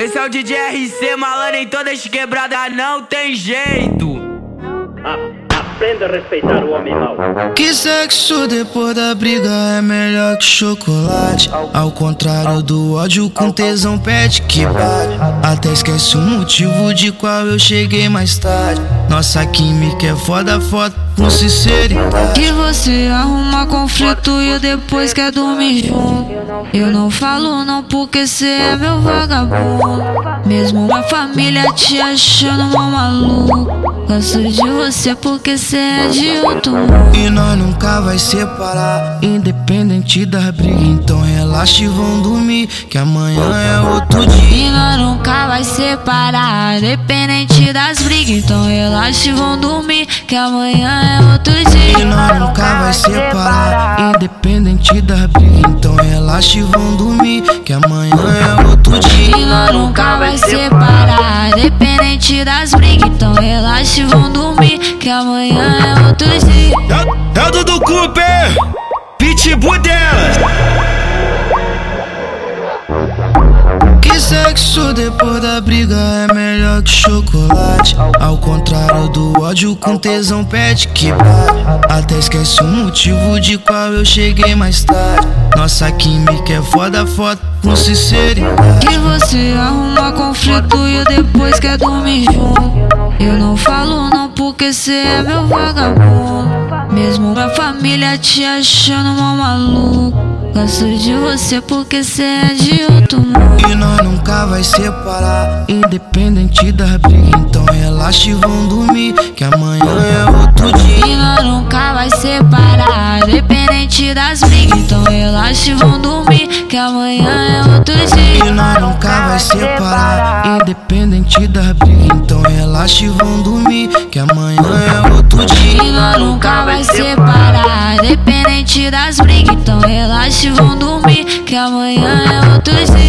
Esse é o DJ RC, malandro em todas quebradas, não tem jeito. Aprenda a respeitar o homem mau. Que sexo depois da briga é melhor que chocolate. Ao contrário do ódio, com tesão pede que bate. Até esquece o motivo de qual eu cheguei mais tarde. Nossa química é foda, foda com sinceridade. Que você arruma conflito e depois quer dormir junto. Eu não falo não porque cê é meu vagabundo. Mesmo uma família te achando mal maluco. Gosto de você porque cê é de outro mundo. E nós nunca vai separar, independente da briga. Então relaxa e vão dormir, que amanhã é outro dia. E nós nunca vai separar, independente das brigas. Então relaxa e vão dormir, que amanhã é outro E dia. nós nunca vai separar, independente da briga. Então relaxa e vão dormir, que amanhã é outro dia. E nós nunca vai separar, independente das brigas. Então relaxa e vão dormir, que amanhã é outro dia. Dado do Cooper, sexo depois da briga é melhor que chocolate. Ao contrário do ódio, com tesão pede que bate. Até esquece o motivo de qual eu cheguei mais tarde. Nossa química é foda, foda com sinceridade. Que você arruma conflito e depois quer dormir junto. Eu não falo não porque cê é meu vagabundo. Mesmo a família te achando mal maluco. Gosto de você porque cê é de outro mundo. E nós nunca vai separar, independente da briga. Então relaxa e vão dormir, que amanhã é outro dia. E nós nunca vai separar, independente das brigas. Então relaxa e vão dormir, que amanhã é outro dia. E nós nunca vai separar, independente da briga. Então relaxa e vão dormir, que amanhã é outro dia. E nós nunca vai separar, independente das brigas. Então relaxa e vão dormir, que amanhã é outro dia.